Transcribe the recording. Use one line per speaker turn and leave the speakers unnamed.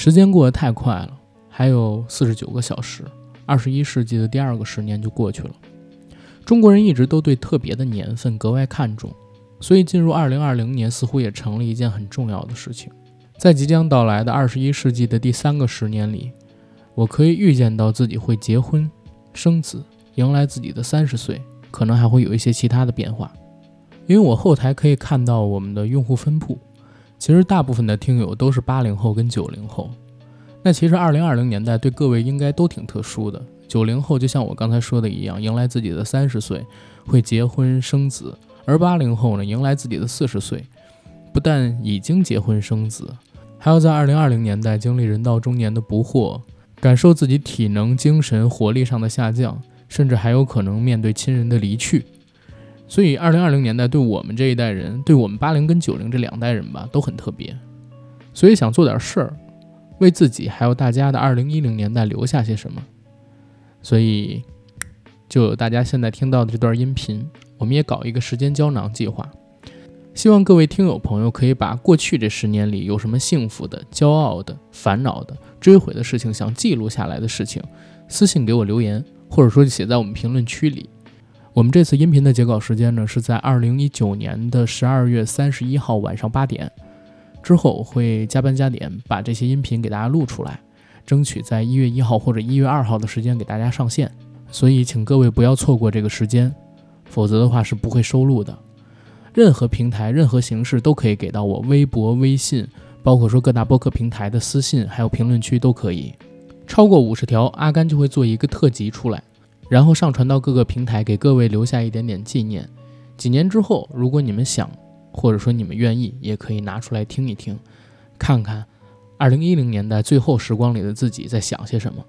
时间过得太快了，还有四十九个小时，二十一世纪的第二个十年就过去了。中国人一直都对特别的年份格外看重，所以进入二零二零年似乎也成了一件很重要的事情。在即将到来的二十一世纪的第三个十年里，我可以预见到自己会结婚、生子，迎来自己的三十岁，可能还会有一些其他的变化。因为我后台可以看到我们的用户分布，其实大部分的听友都是八零后跟九零后。那其实二零二零年代对各位应该都挺特殊的。九零后就像我刚才说的一样，迎来自己的三十岁，会结婚生子；而八零后呢，迎来自己的四十岁，不但已经结婚生子，还要在二零二零年代经历人到中年的不惑，感受自己体能、精神、活力上的下降，甚至还有可能面对亲人的离去。所以，二零二零年代对我们这一代人，对我们八零跟九零这两代人吧，都很特别。所以想做点事儿，为自己还有大家的二零一零年代留下些什么。所以，就有大家现在听到的这段音频，我们也搞一个时间胶囊计划，希望各位听友朋友可以把过去这十年里有什么幸福的、骄傲的、烦恼的、追悔的事情，想记录下来的事情，私信给我留言，或者说写在我们评论区里。我们这次音频的截稿时间呢，是在二零一九年的十二月三十一号晚上八点之后，会加班加点把这些音频给大家录出来，争取在一月一号或者一月二号的时间给大家上线。所以，请各位不要错过这个时间，否则的话是不会收录的。任何平台、任何形式都可以给到我，微博、微信，包括说各大播客平台的私信，还有评论区都可以。超过五十条，阿甘就会做一个特辑出来。然后上传到各个平台，给各位留下一点点纪念。几年之后，如果你们想，或者说你们愿意，也可以拿出来听一听，看看二零一零年代最后时光里的自己在想些什么。